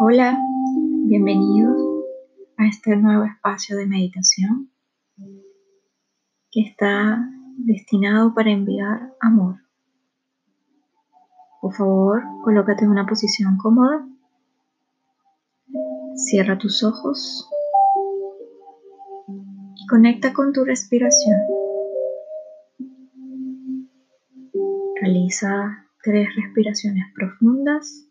Hola, bienvenidos a este nuevo espacio de meditación que está destinado para enviar amor. Por favor, colócate en una posición cómoda. Cierra tus ojos y conecta con tu respiración. Realiza tres respiraciones profundas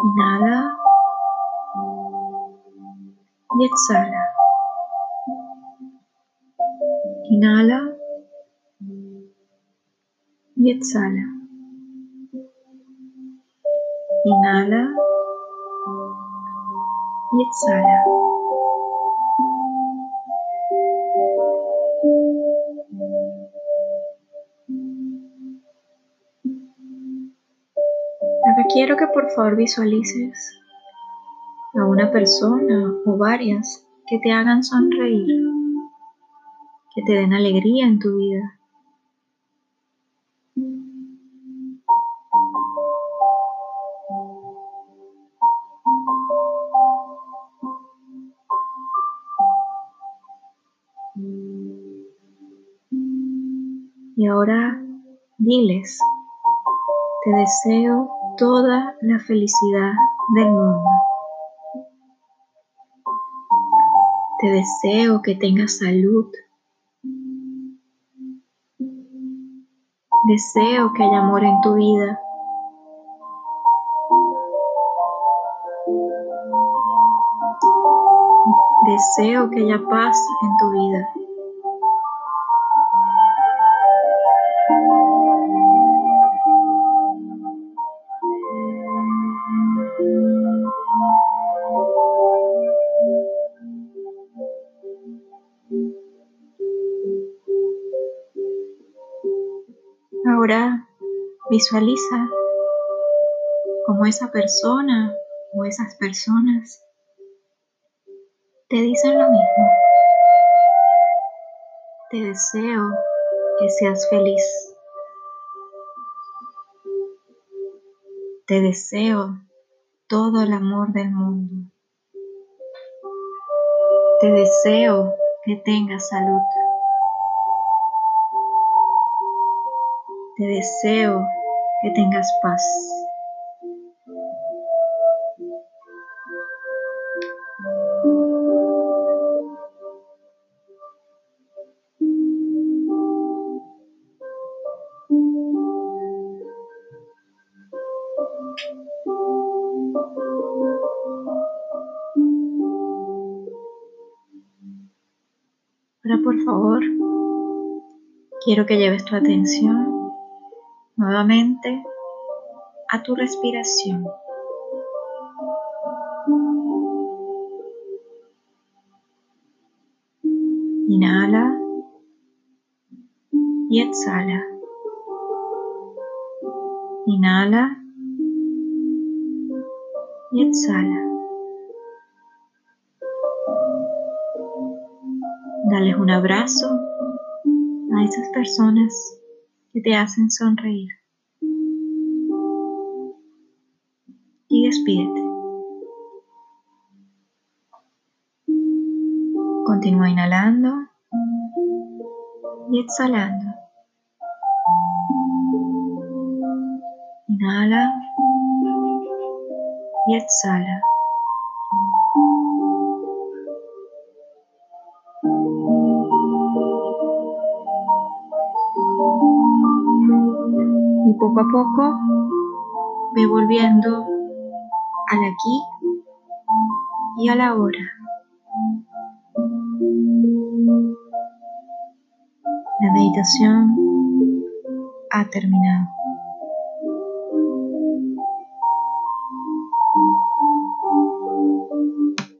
Inhala y exhala. Inhala y exhala. Inhala y exhala. Quiero que por favor visualices a una persona o varias que te hagan sonreír, que te den alegría en tu vida. Y ahora diles, te deseo toda la felicidad del mundo. Te deseo que tengas salud. Deseo que haya amor en tu vida. Deseo que haya paz en tu vida. Ahora visualiza cómo esa persona o esas personas te dicen lo mismo. Te deseo que seas feliz. Te deseo todo el amor del mundo. Te deseo que tengas salud. Te deseo que tengas paz. Ahora por favor, quiero que lleves tu atención nuevamente a tu respiración. Inhala y exhala. Inhala y exhala. Dales un abrazo a esas personas te hacen sonreír. Y despídete. Continúa inhalando y exhalando. Inhala y exhala. Poco a poco ve volviendo al aquí y a la hora. La meditación ha terminado.